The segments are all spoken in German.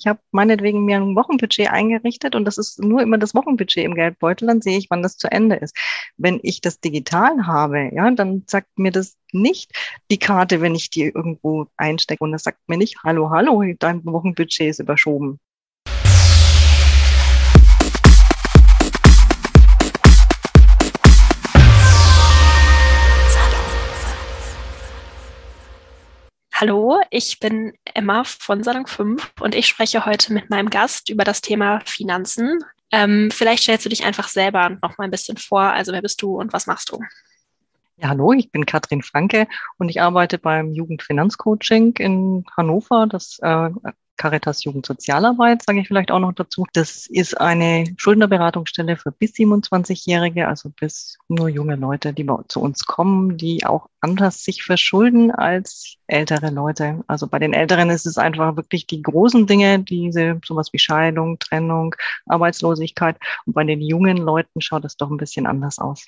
ich habe meinetwegen mir ein Wochenbudget eingerichtet und das ist nur immer das Wochenbudget im Geldbeutel, dann sehe ich, wann das zu Ende ist. Wenn ich das digital habe, ja, dann sagt mir das nicht die Karte, wenn ich die irgendwo einstecke und das sagt mir nicht, hallo, hallo, dein Wochenbudget ist überschoben. Hallo, ich bin Emma von Salon 5 und ich spreche heute mit meinem Gast über das Thema Finanzen. Ähm, vielleicht stellst du dich einfach selber noch mal ein bisschen vor. Also wer bist du und was machst du? Ja, hallo, ich bin Katrin Franke und ich arbeite beim Jugendfinanzcoaching in Hannover. Das äh, Caritas Jugendsozialarbeit, sage ich vielleicht auch noch dazu. Das ist eine Schuldnerberatungsstelle für bis 27-Jährige, also bis nur junge Leute, die zu uns kommen, die auch anders sich verschulden als ältere Leute. Also bei den Älteren ist es einfach wirklich die großen Dinge, diese sowas wie Scheidung, Trennung, Arbeitslosigkeit. Und bei den jungen Leuten schaut es doch ein bisschen anders aus.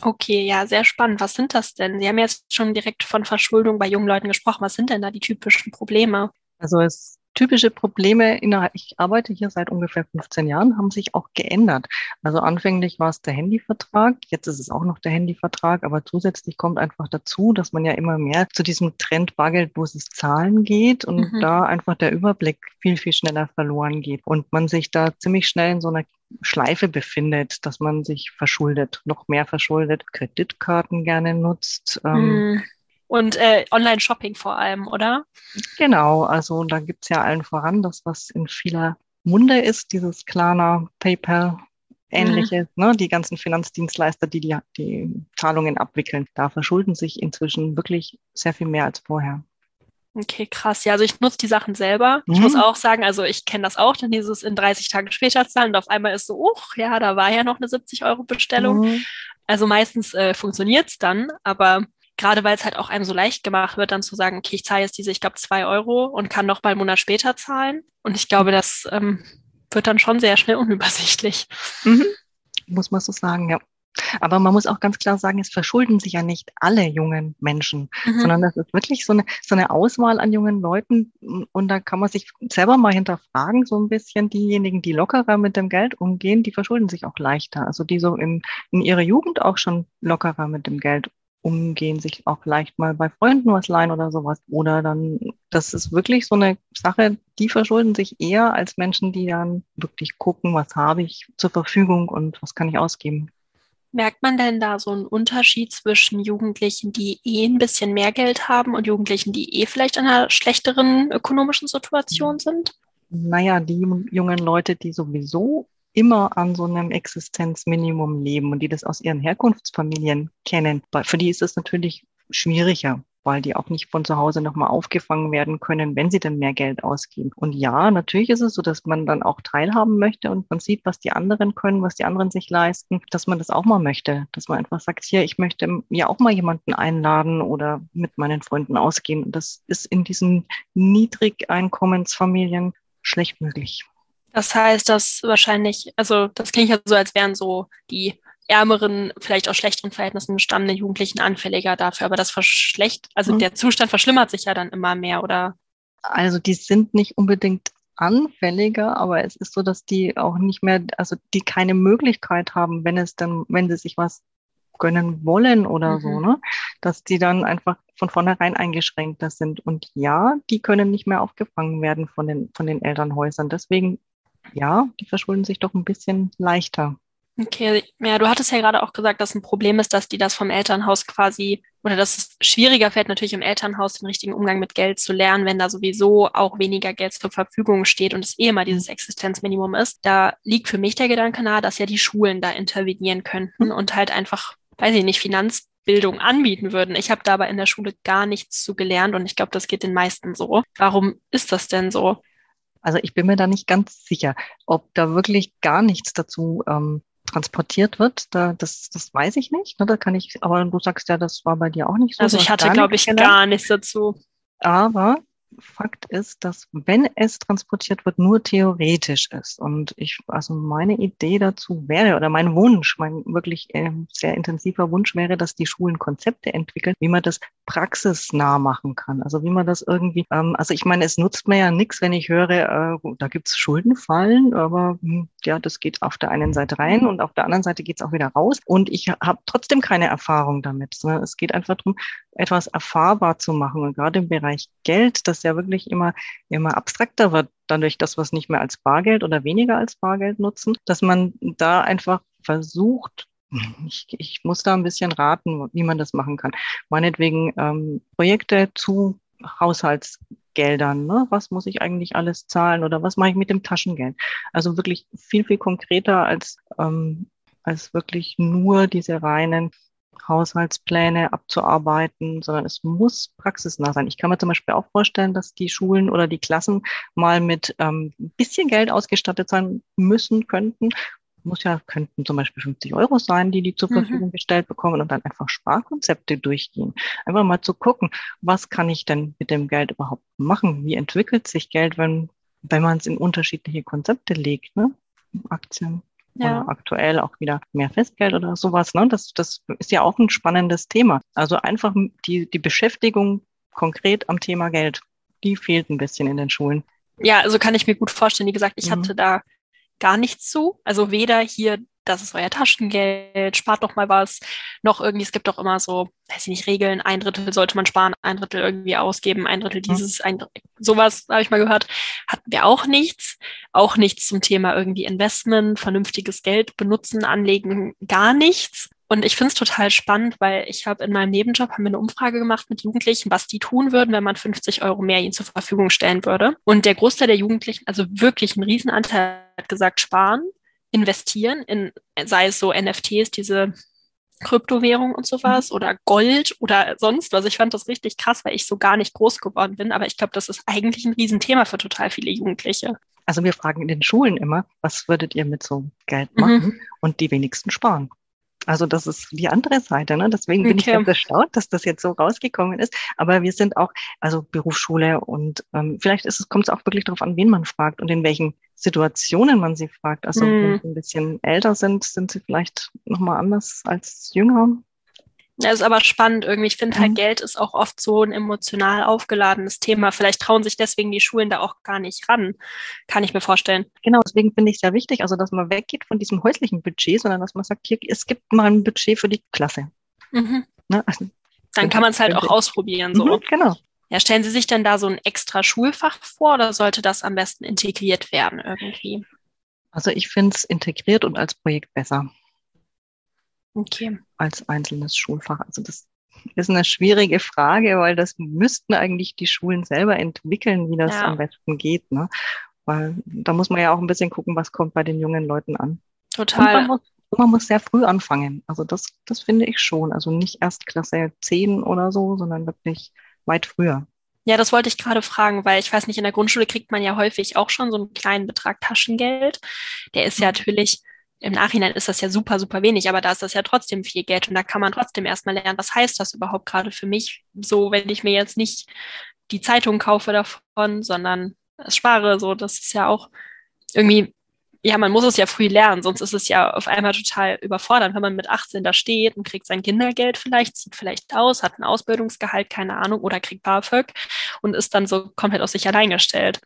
Okay, ja, sehr spannend. Was sind das denn? Sie haben jetzt schon direkt von Verschuldung bei jungen Leuten gesprochen. Was sind denn da die typischen Probleme? Also es typische Probleme innerhalb, ich arbeite hier seit ungefähr 15 Jahren, haben sich auch geändert. Also anfänglich war es der Handyvertrag, jetzt ist es auch noch der Handyvertrag, aber zusätzlich kommt einfach dazu, dass man ja immer mehr zu diesem Trend bargeldloses Zahlen geht und mhm. da einfach der Überblick viel, viel schneller verloren geht und man sich da ziemlich schnell in so einer Schleife befindet, dass man sich verschuldet, noch mehr verschuldet, Kreditkarten gerne nutzt. Ähm, mhm und äh, Online-Shopping vor allem, oder? Genau, also da gibt es ja allen voran das, was in vieler Munde ist, dieses Klarna, PayPal, ähnliches, mhm. ne, die ganzen Finanzdienstleister, die, die die Zahlungen abwickeln, da verschulden sich inzwischen wirklich sehr viel mehr als vorher. Okay, krass. Ja, also ich nutze die Sachen selber. Mhm. Ich muss auch sagen, also ich kenne das auch, dann dieses in 30 Tagen später zahlen und auf einmal ist so, oh, ja, da war ja noch eine 70 Euro Bestellung. Mhm. Also meistens äh, funktioniert es dann, aber gerade weil es halt auch einem so leicht gemacht wird, dann zu sagen, okay, ich zahle jetzt diese, ich glaube, zwei Euro und kann noch mal einen Monat später zahlen. Und ich glaube, das ähm, wird dann schon sehr schnell unübersichtlich. Mhm. Muss man so sagen, ja. Aber man muss auch ganz klar sagen, es verschulden sich ja nicht alle jungen Menschen, mhm. sondern das ist wirklich so eine, so eine Auswahl an jungen Leuten. Und da kann man sich selber mal hinterfragen, so ein bisschen diejenigen, die lockerer mit dem Geld umgehen, die verschulden sich auch leichter. Also die so in, in ihrer Jugend auch schon lockerer mit dem Geld umgehen, sich auch vielleicht mal bei Freunden was leihen oder sowas. Oder dann, das ist wirklich so eine Sache, die verschulden sich eher als Menschen, die dann wirklich gucken, was habe ich zur Verfügung und was kann ich ausgeben. Merkt man denn da so einen Unterschied zwischen Jugendlichen, die eh ein bisschen mehr Geld haben und Jugendlichen, die eh vielleicht in einer schlechteren ökonomischen Situation sind? Naja, die jungen Leute, die sowieso immer an so einem Existenzminimum leben und die das aus ihren Herkunftsfamilien kennen, für die ist es natürlich schwieriger, weil die auch nicht von zu Hause nochmal aufgefangen werden können, wenn sie dann mehr Geld ausgeben. Und ja, natürlich ist es so, dass man dann auch teilhaben möchte und man sieht, was die anderen können, was die anderen sich leisten, dass man das auch mal möchte, dass man einfach sagt, hier, ich möchte ja auch mal jemanden einladen oder mit meinen Freunden ausgehen. Und das ist in diesen Niedrigeinkommensfamilien schlecht möglich. Das heißt, dass wahrscheinlich, also das klingt ja so, als wären so die ärmeren, vielleicht aus schlechteren Verhältnissen stammenden Jugendlichen anfälliger dafür, aber das verschlecht, also mhm. der Zustand verschlimmert sich ja dann immer mehr, oder? Also die sind nicht unbedingt anfälliger, aber es ist so, dass die auch nicht mehr, also die keine Möglichkeit haben, wenn es dann, wenn sie sich was gönnen wollen oder mhm. so, ne? Dass die dann einfach von vornherein eingeschränkter sind. Und ja, die können nicht mehr aufgefangen werden von den, von den Elternhäusern. Deswegen ja, die verschulden sich doch ein bisschen leichter. Okay, ja, du hattest ja gerade auch gesagt, dass ein Problem ist, dass die das vom Elternhaus quasi oder dass es schwieriger fällt, natürlich im Elternhaus den richtigen Umgang mit Geld zu lernen, wenn da sowieso auch weniger Geld zur Verfügung steht und es eh immer dieses Existenzminimum ist. Da liegt für mich der Gedanke nahe, dass ja die Schulen da intervenieren könnten mhm. und halt einfach, weiß ich nicht, Finanzbildung anbieten würden. Ich habe da aber in der Schule gar nichts zu gelernt und ich glaube, das geht den meisten so. Warum ist das denn so? Also ich bin mir da nicht ganz sicher, ob da wirklich gar nichts dazu ähm, transportiert wird. Da, das, das weiß ich nicht. Ne? Da kann ich, aber du sagst ja, das war bei dir auch nicht so. Also ich hatte, glaube ich, gar nichts dazu. Aber Fakt ist, dass wenn es transportiert wird, nur theoretisch ist. Und ich, also meine Idee dazu wäre oder mein Wunsch, mein wirklich äh, sehr intensiver Wunsch wäre, dass die Schulen Konzepte entwickeln, wie man das praxisnah machen kann. Also wie man das irgendwie, ähm, also ich meine, es nutzt mir ja nichts, wenn ich höre, äh, da gibt's Schuldenfallen, aber hm, ja, das geht auf der einen Seite rein und auf der anderen Seite geht's auch wieder raus. Und ich habe trotzdem keine Erfahrung damit. Es geht einfach darum, etwas erfahrbar zu machen. Und gerade im Bereich Geld, das ja wirklich immer, immer abstrakter wird, dadurch, dass wir es nicht mehr als Bargeld oder weniger als Bargeld nutzen, dass man da einfach versucht, ich, ich muss da ein bisschen raten, wie man das machen kann. Meinetwegen ähm, Projekte zu Haushaltsgeldern. Ne? Was muss ich eigentlich alles zahlen oder was mache ich mit dem Taschengeld? Also wirklich viel, viel konkreter als, ähm, als wirklich nur diese reinen Haushaltspläne abzuarbeiten, sondern es muss praxisnah sein. Ich kann mir zum Beispiel auch vorstellen, dass die Schulen oder die Klassen mal mit ähm, ein bisschen Geld ausgestattet sein müssen, könnten. Muss ja, könnten zum Beispiel 50 Euro sein, die die zur mhm. Verfügung mhm. gestellt bekommen und dann einfach Sparkonzepte durchgehen. Einfach mal zu gucken, was kann ich denn mit dem Geld überhaupt machen? Wie entwickelt sich Geld, wenn, wenn man es in unterschiedliche Konzepte legt, ne? Aktien, ja. Oder aktuell auch wieder mehr Festgeld oder sowas. Ne? Das, das ist ja auch ein spannendes Thema. Also einfach die, die Beschäftigung konkret am Thema Geld, die fehlt ein bisschen in den Schulen. Ja, also kann ich mir gut vorstellen. Wie gesagt, ich mhm. hatte da gar nichts zu. Also weder hier das ist euer Taschengeld, spart doch mal was. Noch irgendwie, es gibt doch immer so, weiß ich nicht, Regeln, ein Drittel sollte man sparen, ein Drittel irgendwie ausgeben, ein Drittel dieses, ein Drittel, sowas habe ich mal gehört. Hatten wir auch nichts. Auch nichts zum Thema irgendwie Investment, vernünftiges Geld benutzen, anlegen, gar nichts. Und ich finde es total spannend, weil ich habe in meinem Nebenjob haben wir eine Umfrage gemacht mit Jugendlichen, was die tun würden, wenn man 50 Euro mehr ihnen zur Verfügung stellen würde. Und der Großteil der Jugendlichen, also wirklich ein Riesenanteil, hat gesagt, sparen investieren in, sei es so NFTs, diese Kryptowährung und sowas mhm. oder Gold oder sonst was. Ich fand das richtig krass, weil ich so gar nicht groß geworden bin. Aber ich glaube, das ist eigentlich ein Riesenthema für total viele Jugendliche. Also wir fragen in den Schulen immer, was würdet ihr mit so Geld machen? Mhm. Und die wenigsten sparen. Also das ist die andere Seite. Ne? Deswegen bin okay. ich ganz erstaunt, dass das jetzt so rausgekommen ist. Aber wir sind auch, also Berufsschule und ähm, vielleicht ist es, kommt es auch wirklich darauf an, wen man fragt und in welchen Situationen man sie fragt. Also mm. wenn sie ein bisschen älter sind, sind sie vielleicht nochmal anders als jünger. Ja, ist aber spannend irgendwie. Ich finde halt, mhm. Geld ist auch oft so ein emotional aufgeladenes Thema. Vielleicht trauen sich deswegen die Schulen da auch gar nicht ran. Kann ich mir vorstellen. Genau, deswegen finde ich es sehr wichtig, also dass man weggeht von diesem häuslichen Budget, sondern dass man sagt, hier, es gibt mal ein Budget für die Klasse. Mhm. Ne? Also, Dann kann man es halt auch ausprobieren. So. Mhm, genau. Ja, stellen Sie sich denn da so ein extra Schulfach vor oder sollte das am besten integriert werden irgendwie? Also ich finde es integriert und als Projekt besser. Okay. Als einzelnes Schulfach. Also das ist eine schwierige Frage, weil das müssten eigentlich die Schulen selber entwickeln, wie das ja. am besten geht. Ne? Weil da muss man ja auch ein bisschen gucken, was kommt bei den jungen Leuten an. Total. Man muss, man muss, sehr früh anfangen. Also das, das finde ich schon. Also nicht erst Klasse 10 oder so, sondern wirklich weit früher. Ja, das wollte ich gerade fragen, weil ich weiß nicht, in der Grundschule kriegt man ja häufig auch schon so einen kleinen Betrag Taschengeld. Der ist ja mhm. natürlich im Nachhinein ist das ja super, super wenig, aber da ist das ja trotzdem viel Geld und da kann man trotzdem erstmal lernen, was heißt das überhaupt gerade für mich, so wenn ich mir jetzt nicht die Zeitung kaufe davon, sondern es spare, so das ist ja auch irgendwie, ja, man muss es ja früh lernen, sonst ist es ja auf einmal total überfordernd, wenn man mit 18 da steht und kriegt sein Kindergeld vielleicht, zieht vielleicht aus, hat ein Ausbildungsgehalt, keine Ahnung, oder kriegt BAföG und ist dann so komplett auf sich allein gestellt.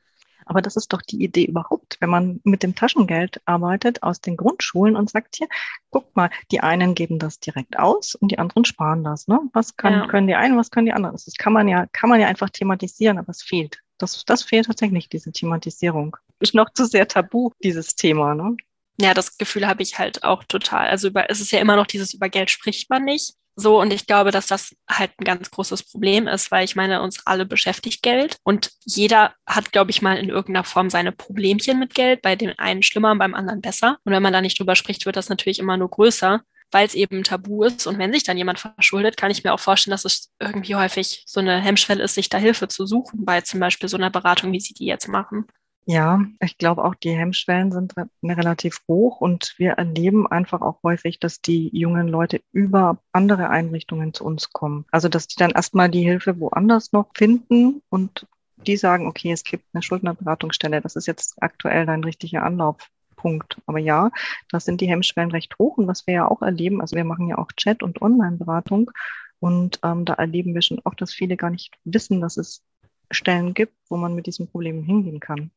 Aber das ist doch die Idee überhaupt, wenn man mit dem Taschengeld arbeitet aus den Grundschulen und sagt hier, guck mal, die einen geben das direkt aus und die anderen sparen das. Ne? Was kann, ja. können die einen, was können die anderen? Das kann man ja, kann man ja einfach thematisieren, aber es fehlt. Das, das fehlt tatsächlich, diese Thematisierung. Ist noch zu sehr tabu, dieses Thema. Ne? Ja, das Gefühl habe ich halt auch total. Also über, es ist ja immer noch dieses, über Geld spricht man nicht. So, und ich glaube, dass das halt ein ganz großes Problem ist, weil ich meine, uns alle beschäftigt Geld und jeder hat, glaube ich, mal in irgendeiner Form seine Problemchen mit Geld, bei dem einen schlimmer und beim anderen besser. Und wenn man da nicht drüber spricht, wird das natürlich immer nur größer, weil es eben tabu ist. Und wenn sich dann jemand verschuldet, kann ich mir auch vorstellen, dass es irgendwie häufig so eine Hemmschwelle ist, sich da Hilfe zu suchen, bei zum Beispiel so einer Beratung, wie Sie die jetzt machen. Ja, ich glaube auch, die Hemmschwellen sind relativ hoch und wir erleben einfach auch häufig, dass die jungen Leute über andere Einrichtungen zu uns kommen. Also, dass die dann erstmal die Hilfe woanders noch finden und die sagen, okay, es gibt eine Schuldnerberatungsstelle, das ist jetzt aktuell dein richtiger Anlaufpunkt. Aber ja, da sind die Hemmschwellen recht hoch und was wir ja auch erleben, also wir machen ja auch Chat- und Online-Beratung und ähm, da erleben wir schon auch, dass viele gar nicht wissen, dass es Stellen gibt, wo man mit diesen Problemen hingehen kann.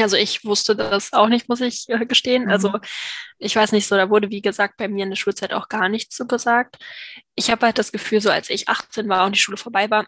Also ich wusste das auch nicht, muss ich äh, gestehen. Also mhm. Also ich weiß nicht so, da wurde wie gesagt bei mir in der Schulzeit auch gar nichts so gesagt. Ich habe halt das Gefühl, so als ich 18 war und die Schule vorbei war,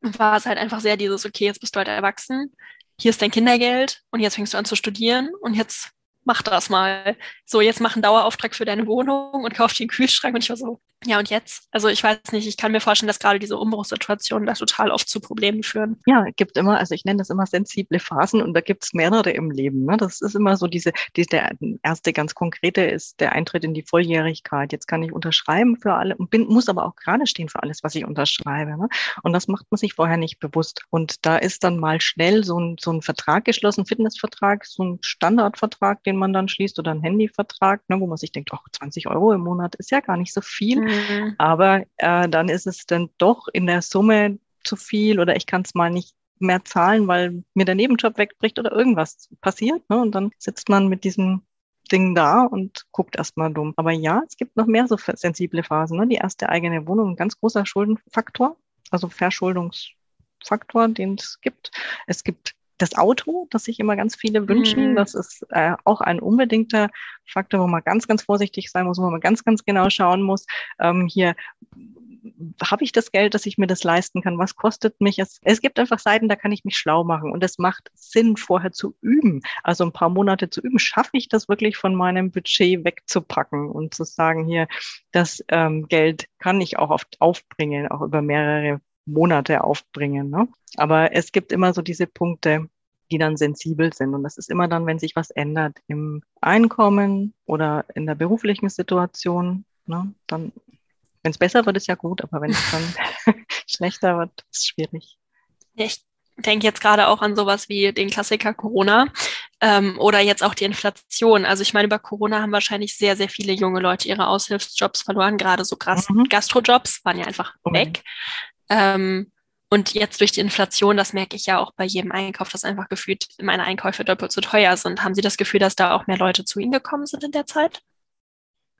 war es halt einfach sehr dieses, okay, jetzt bist du halt erwachsen, hier ist dein Kindergeld und jetzt fängst du an zu studieren und jetzt mach das mal. So, jetzt mach einen Dauerauftrag für deine Wohnung und kauf dir einen Kühlschrank. Und ich war so, ja, und jetzt? Also ich weiß nicht, ich kann mir vorstellen, dass gerade diese Umbruchssituationen da total oft zu Problemen führen. Ja, gibt immer, also ich nenne das immer sensible Phasen und da gibt es mehrere im Leben. Ne? Das ist immer so diese, diese, der erste ganz konkrete ist der Eintritt in die Volljährigkeit. Jetzt kann ich unterschreiben für alle und bin, muss aber auch gerade stehen für alles, was ich unterschreibe. Ne? Und das macht man sich vorher nicht bewusst. Und da ist dann mal schnell so ein, so ein Vertrag geschlossen, Fitnessvertrag, so ein Standardvertrag, den man dann schließt oder ein Handyvertrag, ne, wo man sich denkt, oh, 20 Euro im Monat ist ja gar nicht so viel. Mhm. Aber äh, dann ist es dann doch in der Summe zu viel oder ich kann es mal nicht mehr zahlen, weil mir der Nebenjob wegbricht oder irgendwas passiert. Ne? Und dann sitzt man mit diesem Ding da und guckt erstmal dumm. Aber ja, es gibt noch mehr so sensible Phasen. Ne? Die erste eigene Wohnung, ein ganz großer Schuldenfaktor, also Verschuldungsfaktor, den es gibt. Es gibt das Auto, das sich immer ganz viele wünschen. Mhm. Das ist äh, auch ein unbedingter Faktor, wo man ganz, ganz vorsichtig sein muss, wo man ganz, ganz genau schauen muss. Ähm, hier habe ich das Geld, dass ich mir das leisten kann? Was kostet mich es? Es gibt einfach Seiten, da kann ich mich schlau machen und es macht Sinn, vorher zu üben. Also ein paar Monate zu üben. Schaffe ich das wirklich von meinem Budget wegzupacken und zu sagen, hier, das ähm, Geld kann ich auch oft aufbringen, auch über mehrere Monate aufbringen. Ne? Aber es gibt immer so diese Punkte, die dann sensibel sind. Und das ist immer dann, wenn sich was ändert im Einkommen oder in der beruflichen Situation. Ne? Dann, wenn es besser wird, ist ja gut, aber wenn es dann schlechter wird, ist es schwierig. Ich denke jetzt gerade auch an sowas wie den Klassiker Corona ähm, oder jetzt auch die Inflation. Also ich meine, über Corona haben wahrscheinlich sehr, sehr viele junge Leute ihre Aushilfsjobs verloren, gerade so krass mhm. Gastrojobs waren ja einfach weg. Ähm, und jetzt durch die Inflation, das merke ich ja auch bei jedem Einkauf, dass einfach gefühlt meine Einkäufe doppelt so teuer sind. Haben Sie das Gefühl, dass da auch mehr Leute zu Ihnen gekommen sind in der Zeit?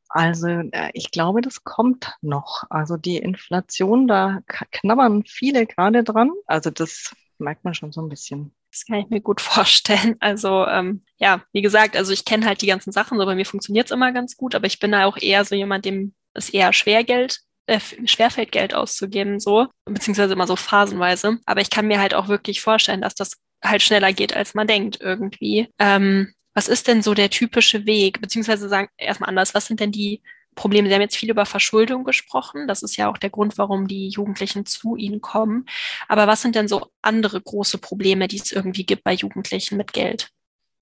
Also äh, ich glaube, das kommt noch. Also die Inflation, da knabbern viele gerade dran. Also das merkt man schon so ein bisschen. Das kann ich mir gut vorstellen. Also ähm, ja, wie gesagt, also ich kenne halt die ganzen Sachen, so bei mir funktioniert es immer ganz gut, aber ich bin da auch eher so jemand, dem es eher Schwergeld äh, schwerfällt, Geld auszugeben, so, beziehungsweise immer so phasenweise. Aber ich kann mir halt auch wirklich vorstellen, dass das halt schneller geht, als man denkt irgendwie. Ähm, was ist denn so der typische Weg? Beziehungsweise sagen erstmal anders, was sind denn die Probleme? Sie haben jetzt viel über Verschuldung gesprochen. Das ist ja auch der Grund, warum die Jugendlichen zu Ihnen kommen. Aber was sind denn so andere große Probleme, die es irgendwie gibt bei Jugendlichen mit Geld?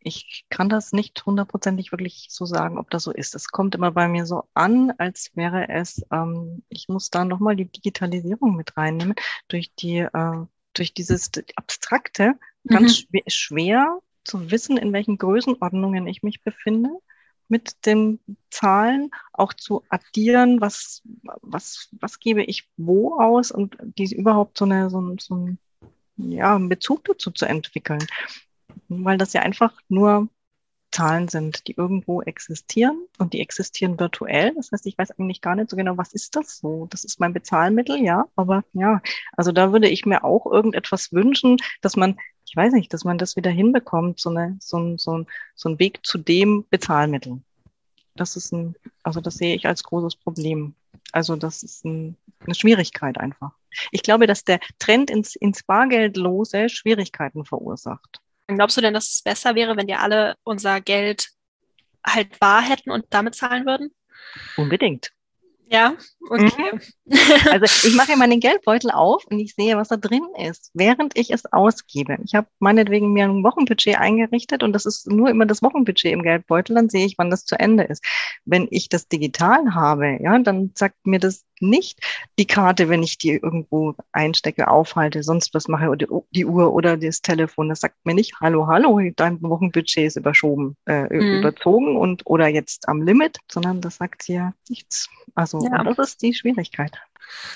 Ich kann das nicht hundertprozentig wirklich so sagen, ob das so ist. Es kommt immer bei mir so an, als wäre es, ähm, ich muss da nochmal die Digitalisierung mit reinnehmen, durch die, äh, durch dieses Abstrakte, ganz mhm. schwer, schwer zu wissen, in welchen Größenordnungen ich mich befinde mit den Zahlen auch zu addieren, was, was, was gebe ich wo aus und die überhaupt so, eine, so, so ein, ja, einen Bezug dazu zu entwickeln weil das ja einfach nur Zahlen sind, die irgendwo existieren und die existieren virtuell. Das heißt, ich weiß eigentlich gar nicht so genau, was ist das so? Das ist mein Bezahlmittel, ja, aber ja, also da würde ich mir auch irgendetwas wünschen, dass man, ich weiß nicht, dass man das wieder hinbekommt, so, eine, so, ein, so, so ein Weg zu dem Bezahlmittel. Das ist ein, also das sehe ich als großes Problem. Also das ist ein, eine Schwierigkeit einfach. Ich glaube, dass der Trend ins, ins Bargeldlose Schwierigkeiten verursacht. Glaubst du denn, dass es besser wäre, wenn wir alle unser Geld halt bar hätten und damit zahlen würden? Unbedingt. Ja, okay. Mhm. Also ich mache ja meinen Geldbeutel auf und ich sehe, was da drin ist, während ich es ausgebe. Ich habe meinetwegen mir ein Wochenbudget eingerichtet und das ist nur immer das Wochenbudget im Geldbeutel, dann sehe ich, wann das zu Ende ist. Wenn ich das digital habe, ja, dann sagt mir das nicht die Karte, wenn ich die irgendwo einstecke, aufhalte, sonst was mache, oder die Uhr oder das Telefon. Das sagt mir nicht, hallo, hallo, dein Wochenbudget ist überschoben, äh, mhm. überzogen und oder jetzt am Limit, sondern das sagt hier nichts. Also Also ja. das ist die Schwierigkeit.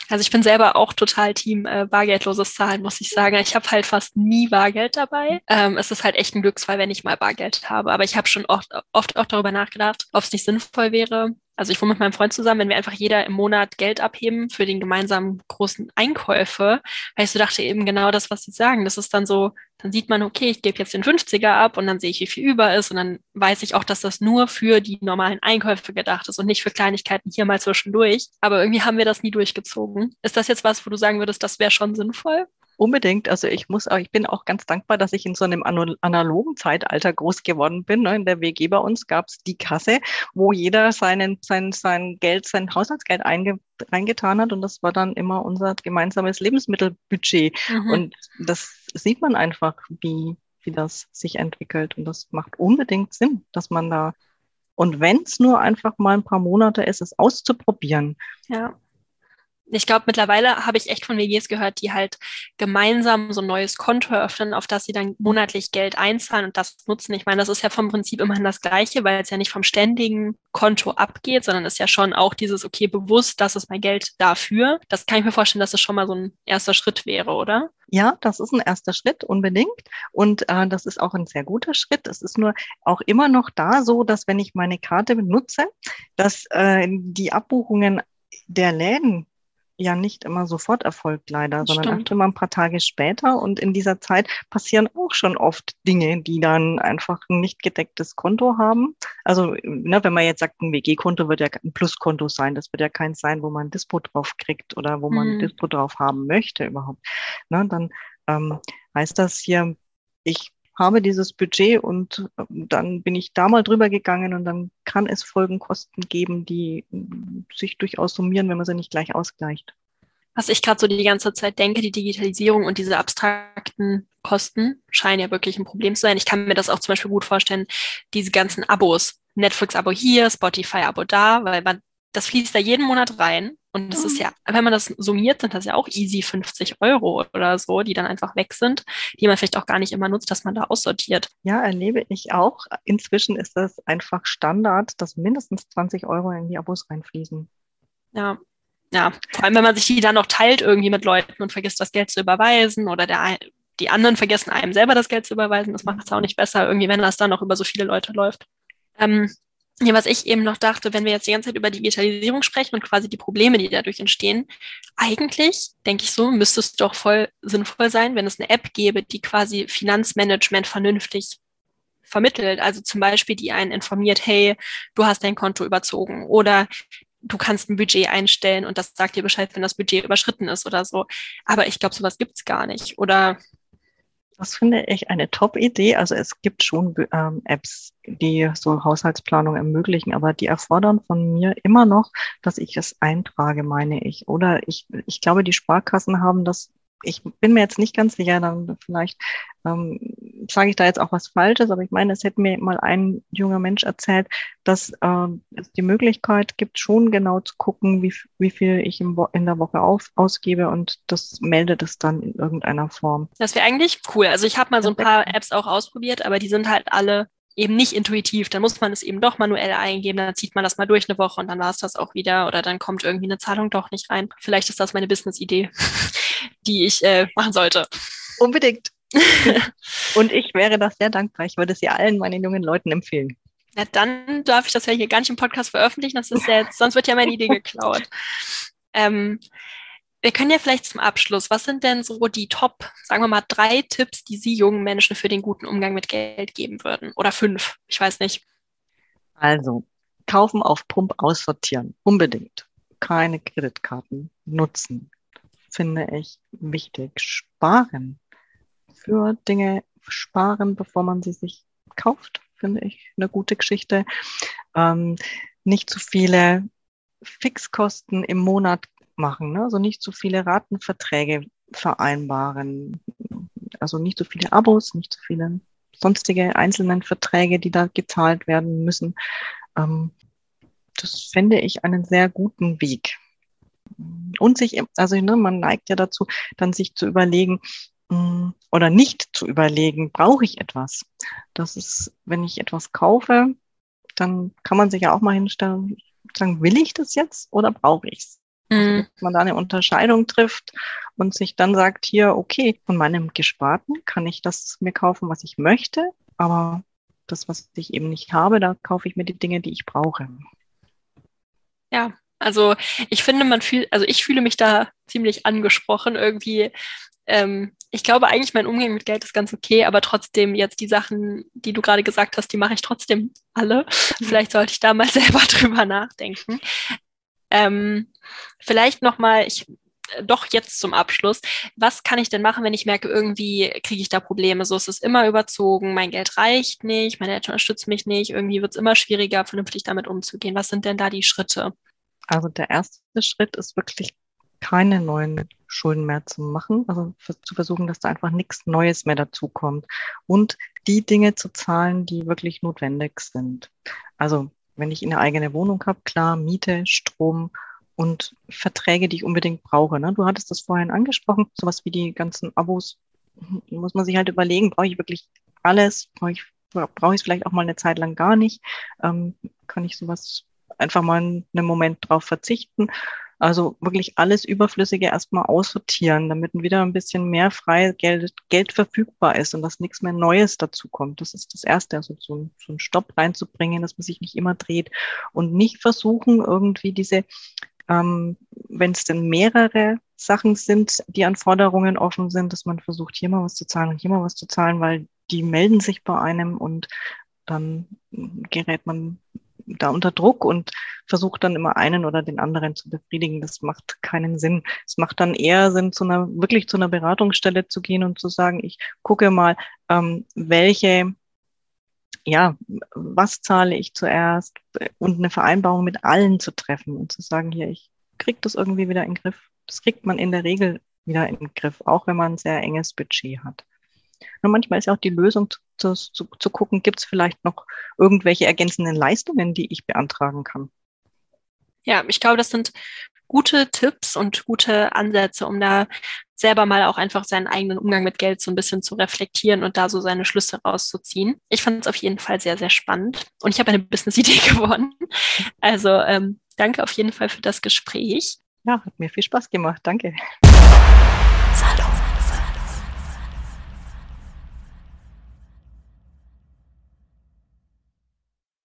Also ich bin selber auch total Team äh, bargeldloses Zahlen, muss ich sagen. Ich habe halt fast nie Bargeld dabei. Ähm, es ist halt echt ein Glücksfall, wenn ich mal Bargeld habe. Aber ich habe schon oft, oft auch darüber nachgedacht, ob es nicht sinnvoll wäre, also ich wohne mit meinem Freund zusammen, wenn wir einfach jeder im Monat Geld abheben für den gemeinsamen großen Einkäufe, weil ich so dachte eben genau das, was Sie sagen. Das ist dann so, dann sieht man, okay, ich gebe jetzt den 50er ab und dann sehe ich, wie viel über ist und dann weiß ich auch, dass das nur für die normalen Einkäufe gedacht ist und nicht für Kleinigkeiten hier mal zwischendurch. Aber irgendwie haben wir das nie durchgezogen. Ist das jetzt was, wo du sagen würdest, das wäre schon sinnvoll? Unbedingt. Also ich muss, ich bin auch ganz dankbar, dass ich in so einem analogen Zeitalter groß geworden bin. Ne? In der WG bei uns gab es die Kasse, wo jeder seinen, sein, sein Geld, sein Haushaltsgeld einge, reingetan hat und das war dann immer unser gemeinsames Lebensmittelbudget. Mhm. Und das sieht man einfach, wie, wie das sich entwickelt. Und das macht unbedingt Sinn, dass man da und wenn es nur einfach mal ein paar Monate ist, es auszuprobieren. Ja ich glaube, mittlerweile habe ich echt von WGs gehört, die halt gemeinsam so ein neues Konto eröffnen, auf das sie dann monatlich Geld einzahlen und das nutzen. Ich meine, das ist ja vom Prinzip immerhin das Gleiche, weil es ja nicht vom ständigen Konto abgeht, sondern ist ja schon auch dieses, okay, bewusst, das ist mein Geld dafür. Das kann ich mir vorstellen, dass es das schon mal so ein erster Schritt wäre, oder? Ja, das ist ein erster Schritt, unbedingt. Und äh, das ist auch ein sehr guter Schritt. Es ist nur auch immer noch da so, dass wenn ich meine Karte benutze, dass äh, die Abbuchungen der Läden ja nicht immer sofort erfolgt, leider, sondern Stimmt. immer ein paar Tage später. Und in dieser Zeit passieren auch schon oft Dinge, die dann einfach ein nicht gedecktes Konto haben. Also, ne, wenn man jetzt sagt, ein WG-Konto wird ja ein Pluskonto sein. Das wird ja keins sein, wo man ein Dispo drauf kriegt oder wo man mhm. ein Dispo drauf haben möchte überhaupt. Ne, dann ähm, heißt das hier, ich habe dieses Budget und ähm, dann bin ich da mal drüber gegangen und dann kann es Folgenkosten geben, die mm, sich durchaus summieren, wenn man sie nicht gleich ausgleicht. Was ich gerade so die ganze Zeit denke, die Digitalisierung und diese abstrakten Kosten scheinen ja wirklich ein Problem zu sein. Ich kann mir das auch zum Beispiel gut vorstellen, diese ganzen Abos. Netflix-Abo hier, Spotify-Abo da, weil man, das fließt da jeden Monat rein. Und das ist mhm. ja, wenn man das summiert, sind das ja auch easy 50 Euro oder so, die dann einfach weg sind, die man vielleicht auch gar nicht immer nutzt, dass man da aussortiert. Ja, erlebe ich auch. Inzwischen ist das einfach Standard, dass mindestens 20 Euro in die Abos reinfließen. Ja, ja, vor allem wenn man sich die dann noch teilt irgendwie mit Leuten und vergisst das Geld zu überweisen oder der, die anderen vergessen einem selber das Geld zu überweisen, das macht es auch nicht besser, irgendwie, wenn das dann noch über so viele Leute läuft. Ähm, ja, was ich eben noch dachte, wenn wir jetzt die ganze Zeit über Digitalisierung sprechen und quasi die Probleme, die dadurch entstehen, eigentlich, denke ich so, müsste es doch voll sinnvoll sein, wenn es eine App gäbe, die quasi Finanzmanagement vernünftig vermittelt. Also zum Beispiel, die einen informiert, hey, du hast dein Konto überzogen oder du kannst ein Budget einstellen und das sagt dir Bescheid, wenn das Budget überschritten ist oder so. Aber ich glaube, sowas gibt's gar nicht. Oder das finde ich eine Top-Idee. Also es gibt schon ähm, Apps, die so Haushaltsplanung ermöglichen, aber die erfordern von mir immer noch, dass ich es eintrage, meine ich. Oder ich, ich glaube, die Sparkassen haben das ich bin mir jetzt nicht ganz sicher, dann vielleicht ähm, sage ich da jetzt auch was Falsches, aber ich meine, es hätte mir mal ein junger Mensch erzählt, dass äh, es die Möglichkeit gibt, schon genau zu gucken, wie, wie viel ich im in der Woche auf, ausgebe und das meldet es dann in irgendeiner Form. Das wäre eigentlich cool. Also ich habe mal so ein paar Apps auch ausprobiert, aber die sind halt alle eben nicht intuitiv. Dann muss man es eben doch manuell eingeben, dann zieht man das mal durch eine Woche und dann war es das auch wieder oder dann kommt irgendwie eine Zahlung doch nicht rein. Vielleicht ist das meine Business-Idee, die ich äh, machen sollte. Unbedingt. und ich wäre das sehr dankbar. Ich würde es ja allen meinen jungen Leuten empfehlen. Ja, dann darf ich das ja hier gar nicht im Podcast veröffentlichen. Das ist ja jetzt, sonst wird ja meine Idee geklaut. Ähm, wir können ja vielleicht zum Abschluss, was sind denn so die Top, sagen wir mal, drei Tipps, die Sie jungen Menschen für den guten Umgang mit Geld geben würden? Oder fünf, ich weiß nicht. Also, kaufen auf Pump aussortieren, unbedingt. Keine Kreditkarten nutzen, finde ich wichtig. Sparen. Für Dinge sparen, bevor man sie sich kauft, finde ich eine gute Geschichte. Ähm, nicht zu viele Fixkosten im Monat machen, ne? also nicht zu viele Ratenverträge vereinbaren, also nicht so viele Abos, nicht so viele sonstige einzelnen Verträge, die da gezahlt werden müssen. Ähm, das fände ich einen sehr guten Weg. Und sich, also ne, man neigt ja dazu, dann sich zu überlegen, mm, oder nicht zu überlegen, brauche ich etwas? Das ist, wenn ich etwas kaufe, dann kann man sich ja auch mal hinstellen, sagen, will ich das jetzt oder brauche ich es? Also, mhm. man da eine Unterscheidung trifft und sich dann sagt, hier, okay, von meinem Gesparten kann ich das mir kaufen, was ich möchte, aber das, was ich eben nicht habe, da kaufe ich mir die Dinge, die ich brauche. Ja, also ich finde, man fühlt, also ich fühle mich da ziemlich angesprochen irgendwie. Ähm, ich glaube eigentlich, mein Umgang mit Geld ist ganz okay, aber trotzdem jetzt die Sachen, die du gerade gesagt hast, die mache ich trotzdem alle. Mhm. Vielleicht sollte ich da mal selber drüber nachdenken. Ähm, vielleicht nochmal, ich doch jetzt zum Abschluss. Was kann ich denn machen, wenn ich merke, irgendwie kriege ich da Probleme? So ist es immer überzogen, mein Geld reicht nicht, meine Eltern unterstützen mich nicht, irgendwie wird es immer schwieriger, vernünftig damit umzugehen. Was sind denn da die Schritte? Also der erste Schritt ist wirklich keine neuen Schulden mehr zu machen, also zu versuchen, dass da einfach nichts Neues mehr dazukommt und die Dinge zu zahlen, die wirklich notwendig sind. Also wenn ich eine eigene Wohnung habe, klar, Miete, Strom und Verträge, die ich unbedingt brauche. Ne? Du hattest das vorhin angesprochen, sowas wie die ganzen Abos, muss man sich halt überlegen, brauche ich wirklich alles? Brauche ich brauche ich es vielleicht auch mal eine Zeit lang gar nicht? Ähm, kann ich sowas einfach mal einen Moment drauf verzichten. Also wirklich alles Überflüssige erstmal aussortieren, damit wieder ein bisschen mehr Freigeld Geld verfügbar ist und dass nichts mehr Neues dazu kommt. Das ist das Erste, also so, so einen Stopp reinzubringen, dass man sich nicht immer dreht und nicht versuchen, irgendwie diese, ähm, wenn es denn mehrere Sachen sind, die an Forderungen offen sind, dass man versucht, hier mal was zu zahlen und hier mal was zu zahlen, weil die melden sich bei einem und dann gerät man da unter Druck und versucht dann immer einen oder den anderen zu befriedigen. Das macht keinen Sinn. Es macht dann eher Sinn, zu einer, wirklich zu einer Beratungsstelle zu gehen und zu sagen, ich gucke mal, ähm, welche ja, was zahle ich zuerst und eine Vereinbarung mit allen zu treffen und zu sagen, hier, ich kriege das irgendwie wieder in den Griff. Das kriegt man in der Regel wieder in den Griff, auch wenn man ein sehr enges Budget hat. Und manchmal ist ja auch die Lösung zu, zu, zu gucken, gibt es vielleicht noch irgendwelche ergänzenden Leistungen, die ich beantragen kann. Ja, ich glaube, das sind gute Tipps und gute Ansätze, um da selber mal auch einfach seinen eigenen Umgang mit Geld so ein bisschen zu reflektieren und da so seine Schlüsse rauszuziehen. Ich fand es auf jeden Fall sehr, sehr spannend und ich habe eine Business-Idee gewonnen. Also ähm, danke auf jeden Fall für das Gespräch. Ja, hat mir viel Spaß gemacht. Danke.